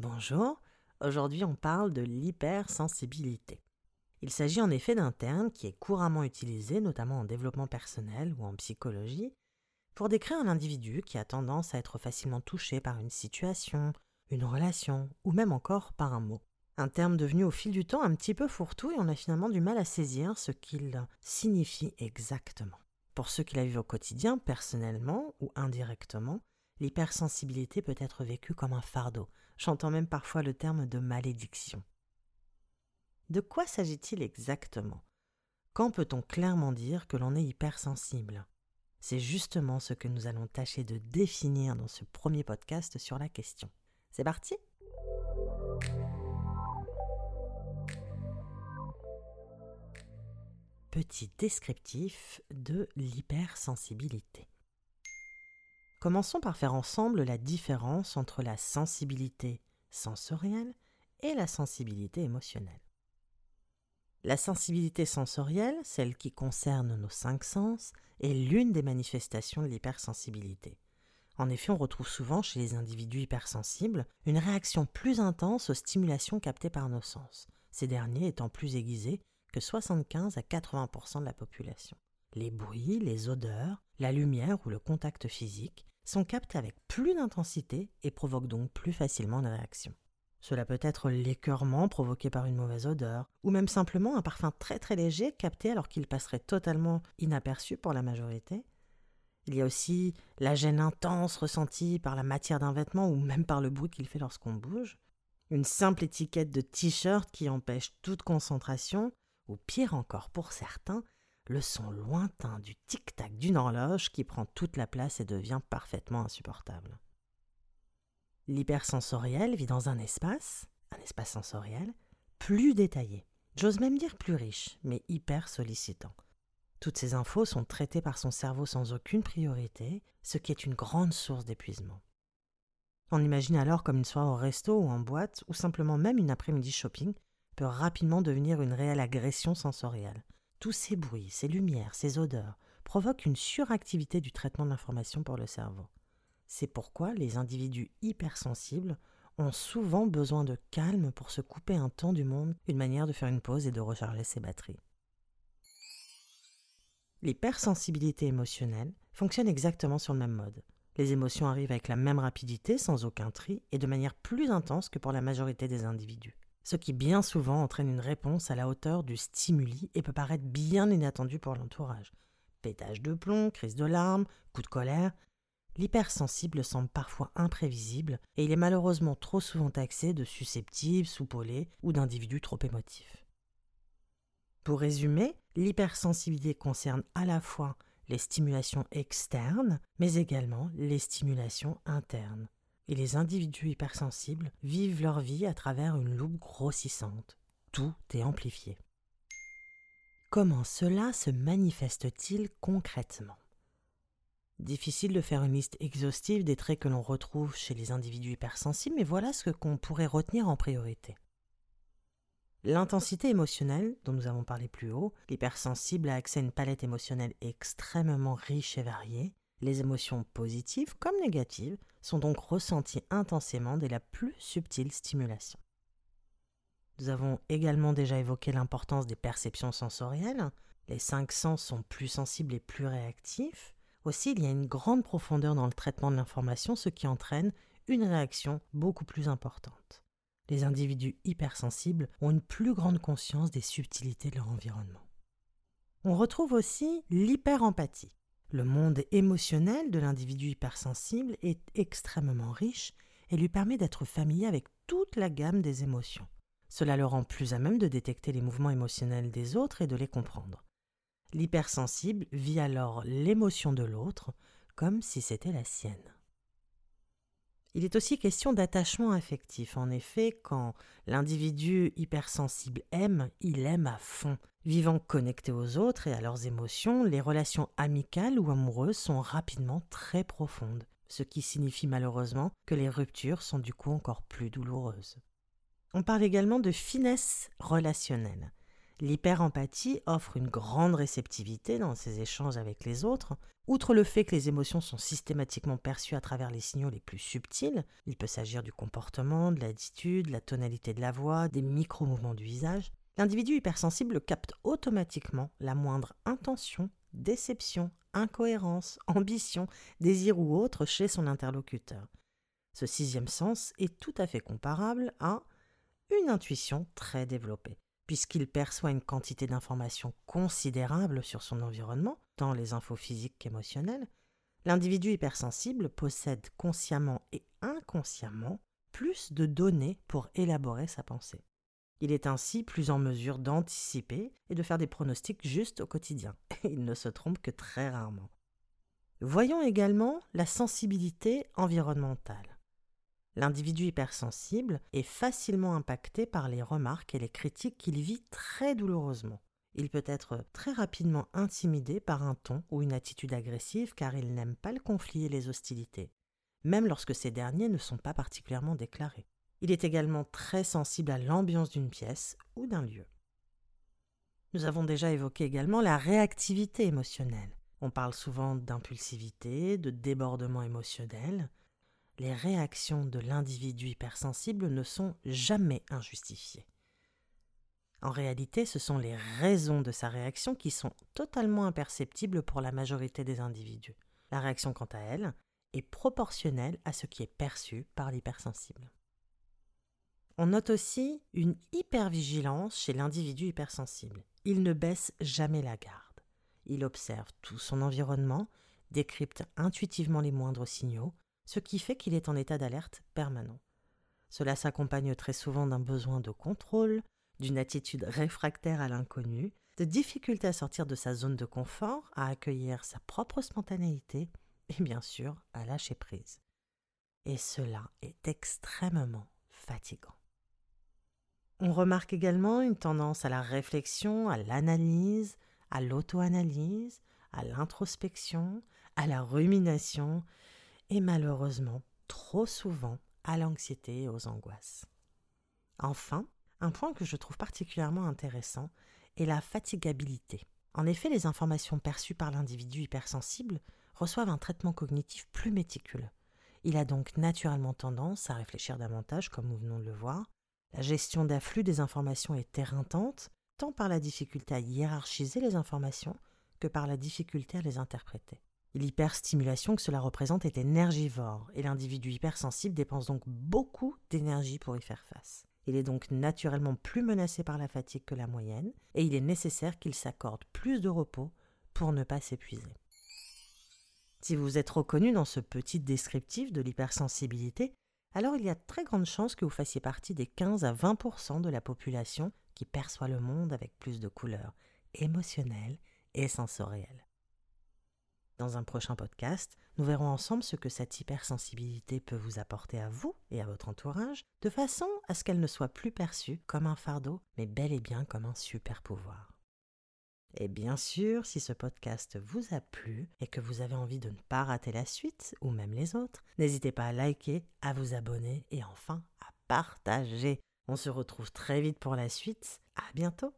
Bonjour, aujourd'hui on parle de l'hypersensibilité. Il s'agit en effet d'un terme qui est couramment utilisé, notamment en développement personnel ou en psychologie, pour décrire un individu qui a tendance à être facilement touché par une situation, une relation ou même encore par un mot. Un terme devenu au fil du temps un petit peu fourre-tout et on a finalement du mal à saisir ce qu'il signifie exactement. Pour ceux qui la vivent au quotidien, personnellement ou indirectement, l'hypersensibilité peut être vécue comme un fardeau. J'entends même parfois le terme de malédiction. De quoi s'agit-il exactement? Quand peut-on clairement dire que l'on est hypersensible? C'est justement ce que nous allons tâcher de définir dans ce premier podcast sur la question. C'est parti Petit descriptif de l'hypersensibilité. Commençons par faire ensemble la différence entre la sensibilité sensorielle et la sensibilité émotionnelle. La sensibilité sensorielle, celle qui concerne nos cinq sens, est l'une des manifestations de l'hypersensibilité. En effet, on retrouve souvent chez les individus hypersensibles une réaction plus intense aux stimulations captées par nos sens, ces derniers étant plus aiguisés que 75 à 80% de la population. Les bruits, les odeurs, la lumière ou le contact physique sont captés avec plus d'intensité et provoquent donc plus facilement une réaction. Cela peut être l'écœurement provoqué par une mauvaise odeur, ou même simplement un parfum très très léger capté alors qu'il passerait totalement inaperçu pour la majorité. Il y a aussi la gêne intense ressentie par la matière d'un vêtement ou même par le bruit qu'il fait lorsqu'on bouge. Une simple étiquette de t-shirt qui empêche toute concentration, ou pire encore pour certains, le son lointain du tic-tac d'une horloge qui prend toute la place et devient parfaitement insupportable. L'hypersensoriel vit dans un espace, un espace sensoriel, plus détaillé, j'ose même dire plus riche, mais hyper sollicitant. Toutes ces infos sont traitées par son cerveau sans aucune priorité, ce qui est une grande source d'épuisement. On imagine alors comme une soirée au resto ou en boîte, ou simplement même une après-midi shopping, peut rapidement devenir une réelle agression sensorielle. Tous ces bruits, ces lumières, ces odeurs provoquent une suractivité du traitement de l'information pour le cerveau. C'est pourquoi les individus hypersensibles ont souvent besoin de calme pour se couper un temps du monde, une manière de faire une pause et de recharger ses batteries. L'hypersensibilité émotionnelle fonctionne exactement sur le même mode. Les émotions arrivent avec la même rapidité, sans aucun tri, et de manière plus intense que pour la majorité des individus ce qui bien souvent entraîne une réponse à la hauteur du stimuli et peut paraître bien inattendu pour l'entourage. Pétage de plomb, crise de larmes, coup de colère. L'hypersensible semble parfois imprévisible et il est malheureusement trop souvent taxé de susceptible, soupolé ou d'individu trop émotif. Pour résumer, l'hypersensibilité concerne à la fois les stimulations externes, mais également les stimulations internes et les individus hypersensibles vivent leur vie à travers une loupe grossissante. Tout est amplifié. Comment cela se manifeste-t-il concrètement? Difficile de faire une liste exhaustive des traits que l'on retrouve chez les individus hypersensibles, mais voilà ce qu'on pourrait retenir en priorité. L'intensité émotionnelle, dont nous avons parlé plus haut, l'hypersensible a accès à une palette émotionnelle extrêmement riche et variée, les émotions positives comme négatives sont donc ressenties intensément dès la plus subtile stimulation. Nous avons également déjà évoqué l'importance des perceptions sensorielles. Les cinq sens sont plus sensibles et plus réactifs. Aussi, il y a une grande profondeur dans le traitement de l'information, ce qui entraîne une réaction beaucoup plus importante. Les individus hypersensibles ont une plus grande conscience des subtilités de leur environnement. On retrouve aussi l'hyperempathie. Le monde émotionnel de l'individu hypersensible est extrêmement riche et lui permet d'être familier avec toute la gamme des émotions. Cela le rend plus à même de détecter les mouvements émotionnels des autres et de les comprendre. L'hypersensible vit alors l'émotion de l'autre comme si c'était la sienne. Il est aussi question d'attachement affectif. En effet, quand l'individu hypersensible aime, il aime à fond. Vivant connecté aux autres et à leurs émotions, les relations amicales ou amoureuses sont rapidement très profondes, ce qui signifie malheureusement que les ruptures sont du coup encore plus douloureuses. On parle également de finesse relationnelle. L'hyperempathie offre une grande réceptivité dans ses échanges avec les autres. Outre le fait que les émotions sont systématiquement perçues à travers les signaux les plus subtils, il peut s'agir du comportement, de l'attitude, la tonalité de la voix, des micro-mouvements du visage, l'individu hypersensible capte automatiquement la moindre intention, déception, incohérence, ambition, désir ou autre chez son interlocuteur. Ce sixième sens est tout à fait comparable à une intuition très développée puisqu'il perçoit une quantité d'informations considérable sur son environnement, tant les infos physiques qu'émotionnelles, l'individu hypersensible possède consciemment et inconsciemment plus de données pour élaborer sa pensée. Il est ainsi plus en mesure d'anticiper et de faire des pronostics justes au quotidien. Il ne se trompe que très rarement. Voyons également la sensibilité environnementale. L'individu hypersensible est facilement impacté par les remarques et les critiques qu'il vit très douloureusement. Il peut être très rapidement intimidé par un ton ou une attitude agressive car il n'aime pas le conflit et les hostilités, même lorsque ces derniers ne sont pas particulièrement déclarés. Il est également très sensible à l'ambiance d'une pièce ou d'un lieu. Nous avons déjà évoqué également la réactivité émotionnelle. On parle souvent d'impulsivité, de débordement émotionnel, les réactions de l'individu hypersensible ne sont jamais injustifiées. En réalité, ce sont les raisons de sa réaction qui sont totalement imperceptibles pour la majorité des individus. La réaction, quant à elle, est proportionnelle à ce qui est perçu par l'hypersensible. On note aussi une hypervigilance chez l'individu hypersensible. Il ne baisse jamais la garde. Il observe tout son environnement, décrypte intuitivement les moindres signaux, ce qui fait qu'il est en état d'alerte permanent. Cela s'accompagne très souvent d'un besoin de contrôle, d'une attitude réfractaire à l'inconnu, de difficultés à sortir de sa zone de confort, à accueillir sa propre spontanéité et bien sûr à lâcher prise. Et cela est extrêmement fatigant. On remarque également une tendance à la réflexion, à l'analyse, à l'auto-analyse, à l'introspection, à la rumination et malheureusement trop souvent à l'anxiété et aux angoisses. Enfin, un point que je trouve particulièrement intéressant est la fatigabilité. En effet, les informations perçues par l'individu hypersensible reçoivent un traitement cognitif plus méticuleux. Il a donc naturellement tendance à réfléchir davantage, comme nous venons de le voir. La gestion d'afflux des informations est éreintante, tant par la difficulté à hiérarchiser les informations que par la difficulté à les interpréter. L'hyperstimulation que cela représente est énergivore et l'individu hypersensible dépense donc beaucoup d'énergie pour y faire face. Il est donc naturellement plus menacé par la fatigue que la moyenne et il est nécessaire qu'il s'accorde plus de repos pour ne pas s'épuiser. Si vous êtes reconnu dans ce petit descriptif de l'hypersensibilité, alors il y a très grande chance que vous fassiez partie des 15 à 20% de la population qui perçoit le monde avec plus de couleurs émotionnelles et sensorielles. Dans un prochain podcast, nous verrons ensemble ce que cette hypersensibilité peut vous apporter à vous et à votre entourage, de façon à ce qu'elle ne soit plus perçue comme un fardeau, mais bel et bien comme un super pouvoir. Et bien sûr, si ce podcast vous a plu et que vous avez envie de ne pas rater la suite, ou même les autres, n'hésitez pas à liker, à vous abonner et enfin à partager. On se retrouve très vite pour la suite. À bientôt!